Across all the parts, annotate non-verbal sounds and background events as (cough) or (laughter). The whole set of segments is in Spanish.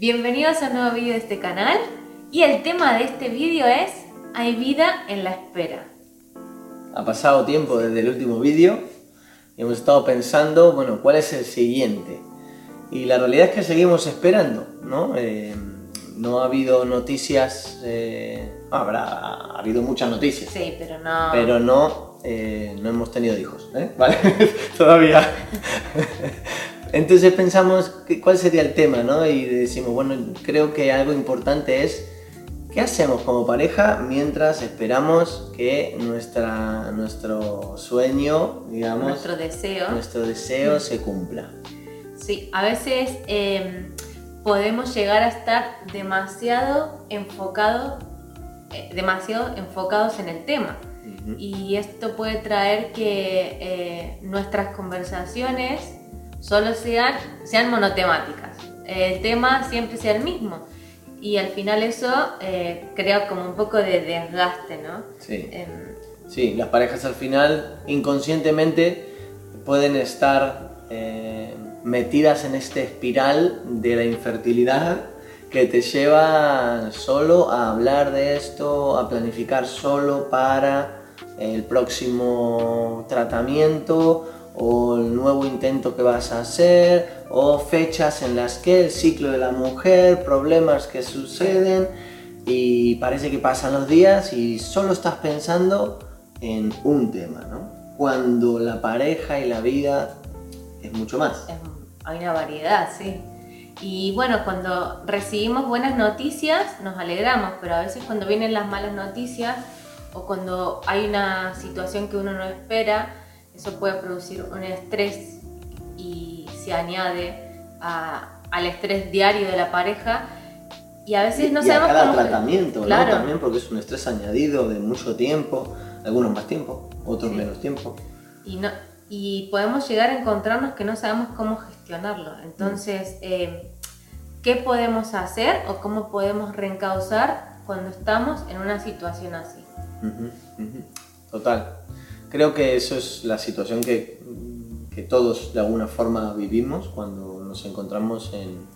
Bienvenidos a un nuevo vídeo de este canal y el tema de este vídeo es Hay vida en la espera. Ha pasado tiempo desde el último vídeo y hemos estado pensando, bueno, ¿cuál es el siguiente? Y la realidad es que seguimos esperando, ¿no? Eh, no ha habido noticias, eh, habrá ha habido muchas noticias. Sí, pero no... Pero no, eh, no hemos tenido hijos, ¿eh? (laughs) ¿Vale? (laughs) Todavía. Entonces pensamos cuál sería el tema, ¿no? Y decimos, bueno, creo que algo importante es qué hacemos como pareja mientras esperamos que nuestra, nuestro sueño, digamos, Nuestro deseo. nuestro deseo se cumpla. Sí, a veces eh, podemos llegar a estar demasiado enfocado, eh, demasiado enfocados en el tema. Y esto puede traer que eh, nuestras conversaciones solo sean, sean monotemáticas. El tema siempre sea el mismo. Y al final eso eh, crea como un poco de desgaste, ¿no? Sí. Em, Sí, las parejas al final inconscientemente pueden estar eh, metidas en esta espiral de la infertilidad que te lleva solo a hablar de esto, a planificar solo para el próximo tratamiento o el nuevo intento que vas a hacer o fechas en las que el ciclo de la mujer, problemas que suceden y parece que pasan los días y solo estás pensando en un tema, ¿no? Cuando la pareja y la vida es mucho más. hay una variedad, sí. Y bueno, cuando recibimos buenas noticias nos alegramos, pero a veces cuando vienen las malas noticias o cuando hay una situación que uno no espera, eso puede producir un estrés y se añade a- al estrés diario de la pareja y a veces no y a sabemos cada cómo... tratamiento, ¿no? Claro. También porque es un estrés añadido de mucho tiempo, algunos más tiempo, otros Sí. menos tiempo. y, no, y podemos llegar a encontrarnos que no sabemos cómo gestionarlo. Entonces, eh, ¿qué podemos hacer o cómo podemos reencauzar cuando estamos en una situación así? Ujú, ujú. Total. Creo que eso es la situación que, que todos de alguna forma vivimos cuando nos encontramos en,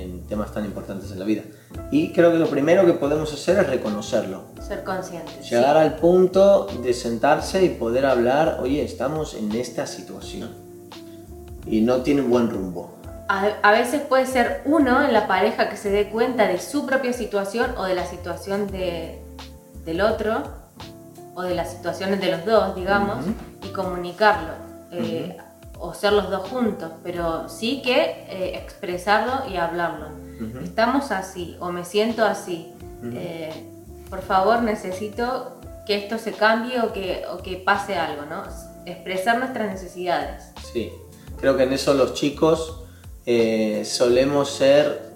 en temas tan importantes en la vida. Y creo que lo primero que podemos hacer es reconocerlo. Ser conscientes. Llegar al punto de sentarse y poder hablar, oye, estamos en esta situación y no tiene buen rumbo. A, a veces puede ser uno en la pareja que se dé cuenta de su propia situación o de la situación de, del otro o de las situaciones de los dos, digamos, y comunicarlo. eh, O ser los dos juntos, pero sí que eh, expresarlo y hablarlo. Estamos así o me siento así. Eh, por favor, necesito que esto se cambie o que, o que pase algo, ¿no? Expresar nuestras necesidades. Sí, creo que en eso los chicos solemos ser...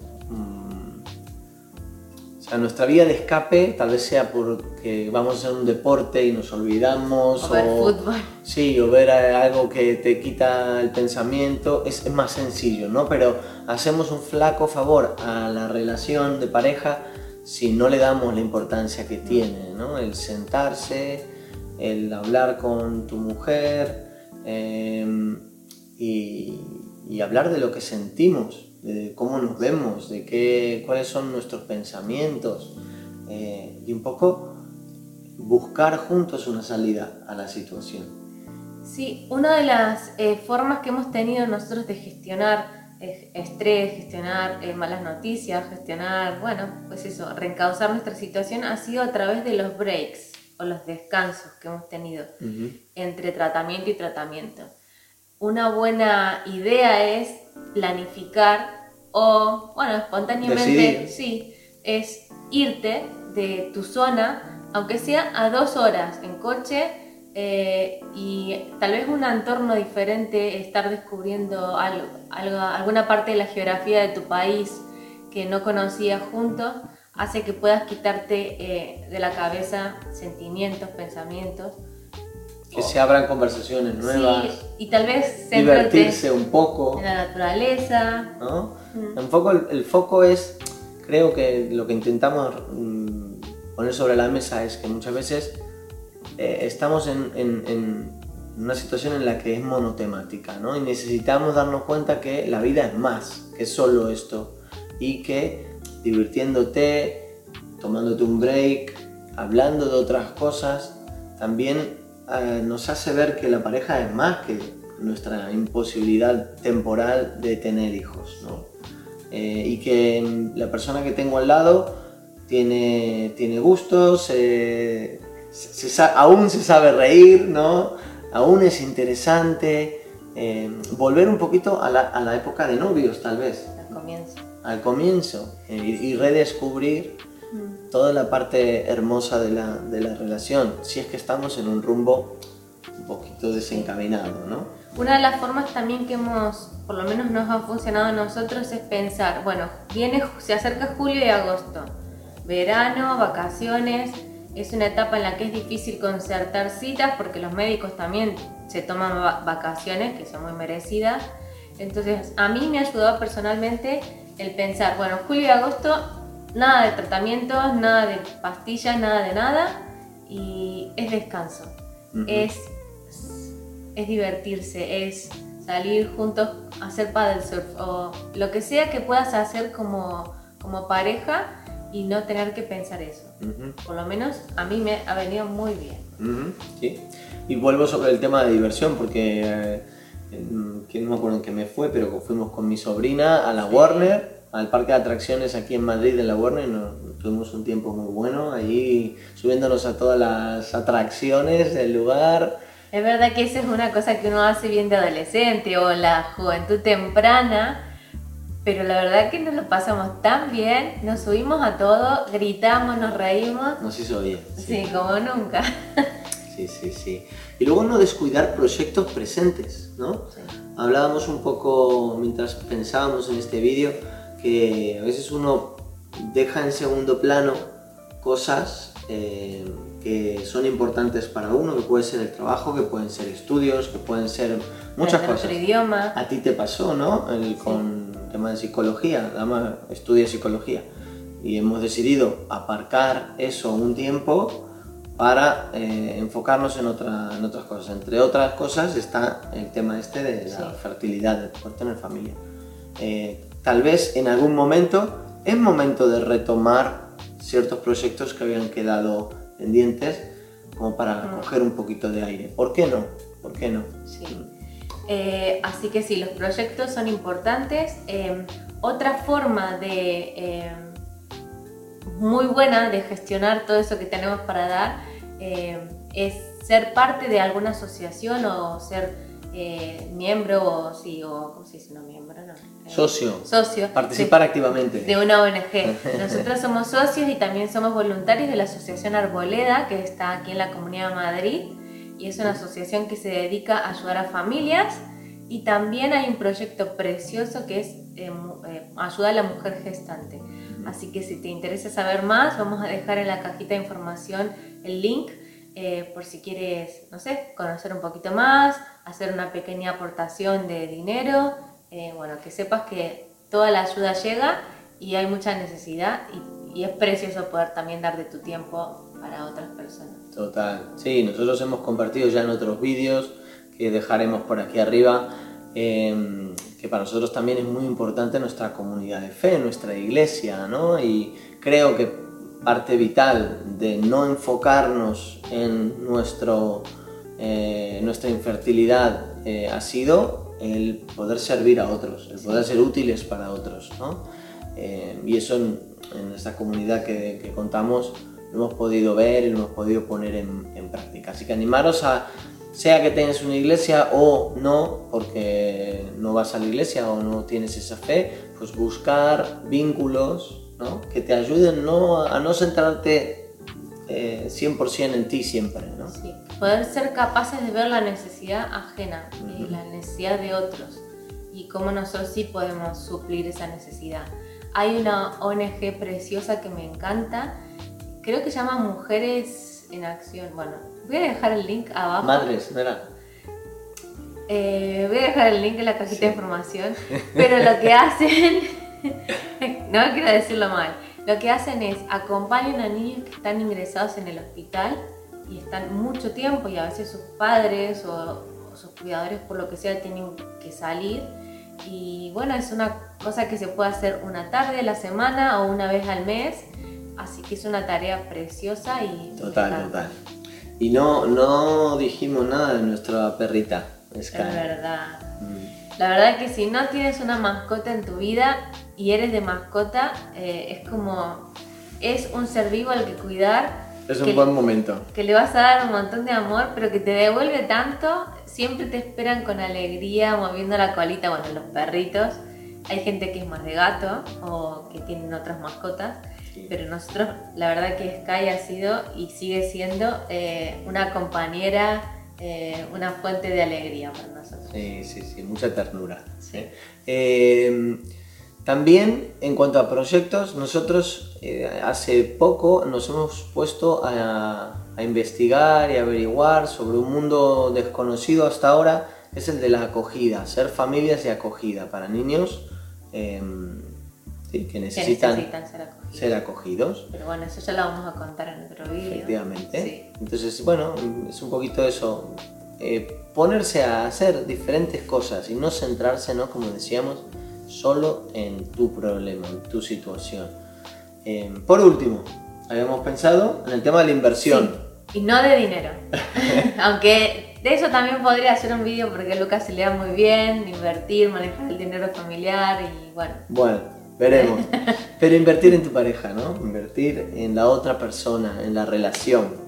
o sea, nuestra vía de escape tal vez sea porque vamos a hacer un deporte y nos olvidamos. O ver fútbol. Sí, o ver algo que te quita el pensamiento, es, es más sencillo, ¿no? Pero hacemos un flaco favor a la relación de pareja si no le damos la importancia que tiene, ¿no? El sentarse, el hablar con tu mujer eh, y, y hablar de lo que sentimos, de cómo nos vemos, de qué, cuáles son nuestros pensamientos eh, y un poco buscar juntos una salida a la situación. Sí, una de las eh, formas que hemos tenido nosotros de gestionar eh, estrés, gestionar eh, malas noticias, gestionar, bueno, pues eso, reencauzar nuestra situación ha sido a través de los breaks o los descansos que hemos tenido Ujú. entre tratamiento y tratamiento. Una buena idea es planificar o, bueno, espontáneamente, Decidir. sí, es irte de tu zona, aunque sea a dos horas en coche eh, y tal vez un entorno diferente, estar descubriendo algo, algo- alguna parte de la geografía de tu país que no conocías juntos, hace que puedas quitarte eh, de la cabeza sentimientos, pensamientos. Que se abran conversaciones nuevas, Sí, y tal vez divertirse un poco, en la naturaleza. ¿no? Mm. El, foco es, creo que lo que intentamos mm, poner sobre la mesa es que muchas veces eh, estamos en una situación en la que es monotemática, ¿no? Y necesitamos darnos cuenta que la vida es más que solo esto y que divirtiéndote, tomándote un break, hablando de otras cosas, también eh, nos hace ver que la pareja es más que nuestra imposibilidad temporal de tener hijos, ¿no? Eh, y que la persona que tengo al lado tiene, tiene gustos, aún se sabe reír, ¿no? Aún es interesante. Eh, volver un poquito a la, época de novios, tal vez. Al comienzo. Al comienzo. y redescubrir toda la parte hermosa de la, de la relación, si es que estamos en un rumbo un poquito desencaminado, ¿no? Una de las formas también que hemos, por lo menos nos ha funcionado a nosotros, es pensar, bueno, viene, se acerca julio y agosto, verano, vacaciones, es una etapa en la que es difícil concertar citas porque los médicos también se toman vacaciones, que son muy merecidas. Entonces, a mí me ayudó personalmente el pensar, bueno, julio y agosto Nada de tratamientos, nada de pastillas, nada de nada. Y es descanso. es, es divertirse, es salir juntos a hacer paddle surf o lo que sea que puedas hacer como, como pareja y no tener que pensar eso. Por lo menos a mí me ha venido muy bien. sí. Y vuelvo sobre el tema de diversión porque, eh, que no me acuerdo en qué me fue, pero fuimos con mi sobrina a la Warner al parque de atracciones aquí en Madrid, en la Warner, nos, tuvimos un tiempo muy bueno, allí subiéndonos a todas las atracciones del lugar. Es verdad que esa es una cosa que uno hace bien de adolescente o la juventud temprana, pero la verdad que nos lo pasamos tan bien, nos subimos a todo, gritamos, nos reímos. Nos hizo bien. Sí, como nunca. (laughs) Sí, sí, sí. Y luego no descuidar proyectos presentes, ¿no? Hablábamos un poco mientras pensábamos en este vídeo que a veces uno deja en segundo plano cosas eh, que son importantes para uno, que puede ser el trabajo, que pueden ser estudios, que pueden ser muchas cosas. Otro idioma. A ti te pasó, ¿no? El, Con el tema de psicología, Dama estudia psicología. Y hemos decidido aparcar eso un tiempo para eh, enfocarnos en, otra, en otras cosas. Entre otras cosas está el tema este de la fertilidad, de poder tener familia. Eh, tal vez en algún momento es momento de retomar ciertos proyectos que habían quedado pendientes como para coger un poquito de aire. ¿Por qué no? ¿Por qué no? Sí. Eh, así que sí, los proyectos son importantes. Em, otra forma de em, muy buena de gestionar todo eso que tenemos para dar em, es ser parte de alguna asociación o ser eh, miembro o sí, o ¿cómo se dice? No, miembro, no. Eh, socio. Socio. Participar activamente. De una ONG. (laughs) Nosotros somos socios y también somos voluntarios de la Asociación Arboleda, que está aquí en la Comunidad de Madrid. Y es una asociación que se dedica a ayudar a familias. Y también hay un proyecto precioso que es eh, ayuda a la mujer gestante. Así que si te interesa saber más, vamos a dejar en la cajita de información el link eh, por si quieres, no sé, conocer un poquito más, hacer una pequeña aportación de dinero, eh, bueno, que sepas que toda la ayuda llega y hay mucha necesidad y, es precioso poder también dar de tu tiempo para otras personas. Total, sí, nosotros hemos compartido ya en otros vídeos que dejaremos por aquí arriba, em, que para nosotros también es muy importante nuestra comunidad de fe, nuestra iglesia, ¿no? Y creo que parte vital de no enfocarnos en nuestro, eh, nuestra infertilidad eh, ha sido el poder servir a otros, el poder ser útiles para otros. Eh, y eso en, esta comunidad que, contamos lo hemos podido ver y lo hemos podido poner en, en práctica. Así que animaros a, sea que tengas una iglesia o no, porque no vas a la iglesia o no tienes esa fe, pues buscar vínculos que te ayuden no, a no centrarte 100% eh, en ti siempre. ¿no? Poder ser capaces de ver la necesidad ajena y la necesidad de otros y cómo nosotros sí podemos suplir esa necesidad. Hay una ONG preciosa que me encanta, creo que se llama Mujeres en Acción. Bueno, voy a dejar el link abajo. Madres, ¿verdad? Eh, voy a dejar el link en la cajita de información, pero lo que hacen (laughs) no quiero decirlo mal. Lo que hacen es acompañan a niños que están ingresados en el hospital y están mucho tiempo y a veces sus padres o, sus cuidadores por lo que sea tienen que salir Y bueno, es una cosa que se puede hacer una tarde a la semana o una vez al mes. Así que es una tarea preciosa y... Total, total. Y no, no dijimos nada de nuestra perrita, Sky. Es verdad. Mm. La verdad que si no tienes una mascota en tu vida y eres de mascota, eh, es como... Es un ser vivo al que cuidar. Es un buen momento. que le vas a dar un montón de amor, pero que te devuelve tanto, siempre te esperan con alegría, moviendo la colita, bueno, los perritos. Hay gente que es más de gato o que tienen otras mascotas, Sí. pero nosotros, la verdad que Sky ha sido y sigue siendo eh, una compañera, eh, una fuente de alegría para nosotros. Sí, sí, sí, mucha ternura. Sí. Eh, también en cuanto a proyectos, nosotros eh, hace poco nos hemos puesto a, a investigar y averiguar sobre un mundo desconocido hasta ahora, es el de la acogida, ser familias de acogida para niños eh, sí, que Que necesitan necesitan ser acogidos. ser acogidos. Pero bueno, eso ya lo vamos a contar en otro vídeo. Efectivamente. Sí. Entonces, bueno, es un poquito eso. eh, ponerse a hacer diferentes cosas y no centrarse, ¿no? Como decíamos, solo en tu problema, en tu situación. Eh, por último, habíamos pensado en el tema de la inversión. Sí, y no de dinero. (laughs) Aunque de eso también podría hacer un vídeo porque a Lucas se le da muy bien, invertir, manejar el dinero familiar y bueno. Bueno, veremos. (laughs) Pero invertir en tu pareja, ¿no? Invertir en la otra persona, en la relación.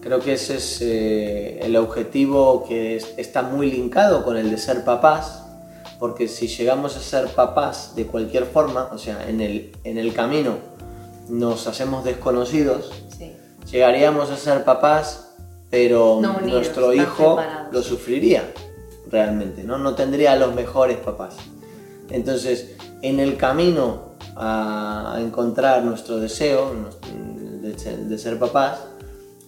Creo que ese es eh, el objetivo que es- está muy linkado con el de ser papás, porque si llegamos a ser papás de cualquier forma, o sea, en el, en el camino nos hacemos desconocidos, Sí. llegaríamos a ser papás, pero No unidos, nuestro hijo separados. lo sufriría realmente, ¿no? No tendría los mejores papás. Entonces, en el camino a, encontrar nuestro deseo de ser, de ser papás,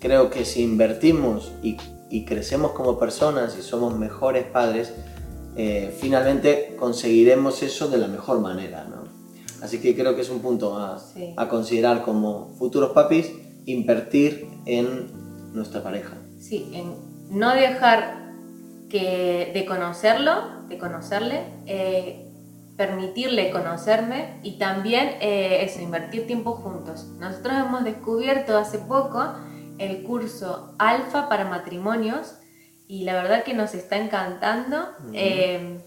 creo que si invertimos y, y crecemos como personas y somos mejores padres, eh, finalmente conseguiremos eso de la mejor manera, ¿no? Así que creo que es un punto a, Sí. a considerar como futuros papis, invertir en nuestra pareja. Sí, en no dejar que de conocerlo, de conocerle, eh, permitirle conocerme y también eh, eso, invertir tiempo juntos. Nosotros hemos descubierto hace poco el curso Alfa para matrimonios y la verdad que nos está encantando. Eh,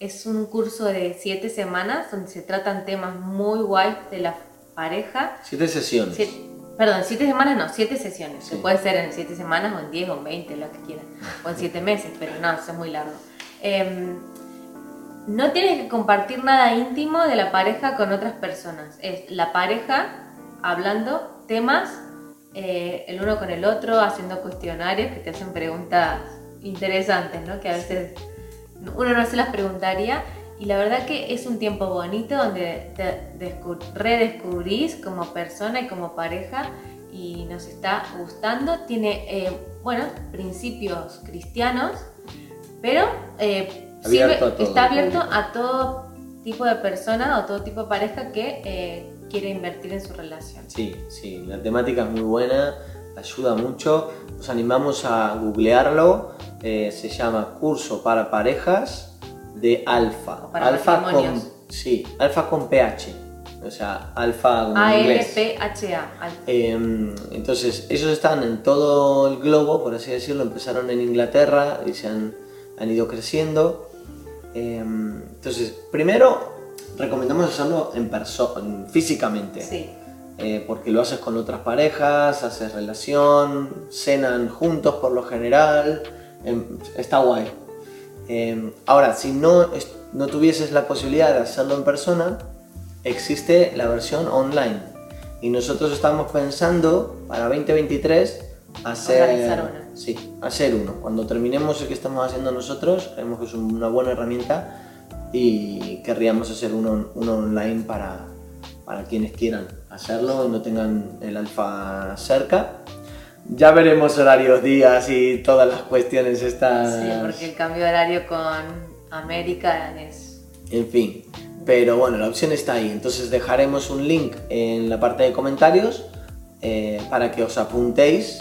es un curso de siete semanas donde se tratan temas muy guays de la pareja. Siete sesiones. Siete- perdón, siete semanas no, siete sesiones. Se Sí. puede ser en siete semanas o en diez o en veinte, lo que quieran. O en siete meses, pero no, eso es muy largo. Em, no tienes que compartir nada íntimo de la pareja con otras personas. Es la pareja hablando temas eh, el uno con el otro, haciendo cuestionarios que te hacen preguntas interesantes, ¿no? Que a veces uno no se las preguntaría. Y la verdad que es un tiempo bonito donde te descu- redescubrís como persona y como pareja y nos está gustando. Tiene, eh, bueno, principios cristianos, pero eh, Abierto sirve- a todo está abierto público. a todo tipo de persona o todo tipo de pareja que eh, quiere invertir en su relación. Sí, sí, la temática es muy buena, ayuda mucho. Os animamos a googlearlo. Eh, se llama Curso para Parejas de Alfa. Para alfa con, sí, Alfa con PH. O sea, Alfa en inglés. A-L-P-H-A. Alfa. Eh, entonces, ellos están en todo el globo, por así decirlo. Empezaron en Inglaterra y se han, han ido creciendo. Eh, entonces, primero, recomendamos hacerlo en persona, físicamente. Sí. Eh, porque lo haces con otras parejas, haces relación, cenan juntos por lo general, em, está guay. Eh, ahora, si no, no tuvieses la posibilidad de hacerlo en persona, existe la versión online. Y nosotros estamos pensando para 2023 hacer, uno. Sí, hacer uno. Cuando terminemos el que estamos haciendo nosotros, creemos que es una buena herramienta y querríamos hacer uno, uno online para, para quienes quieran hacerlo y no tengan el alfa cerca. Ya veremos horarios, días y todas las cuestiones estas. Sí, porque el cambio de horario con América es... En fin. Pero bueno, la opción está ahí. Entonces dejaremos un link en la parte de comentarios eh, para que os apuntéis.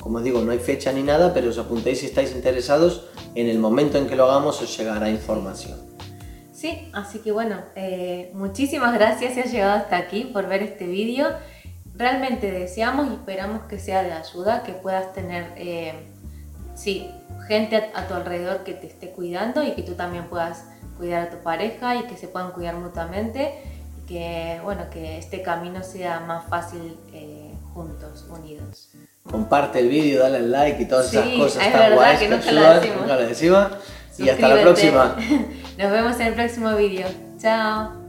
Como os digo, no hay fecha ni nada, pero os apuntéis si estáis interesados. En el momento en que lo hagamos os llegará información. Sí, así que bueno, eh, muchísimas gracias si has llegado hasta aquí por ver este vídeo. Realmente deseamos y esperamos que sea de ayuda, que puedas tener, eh, sí, gente a, tu alrededor que te esté cuidando y que tú también puedas cuidar a tu pareja y que se puedan cuidar mutuamente y que, bueno, que este camino sea más fácil eh, juntos, unidos. Comparte el vídeo, dale like y todas esas cosas. Es verdad que nunca lo decimos. Nunca lo decimos. Y hasta la próxima. (laughs) Nos vemos en el próximo vídeo. Chao.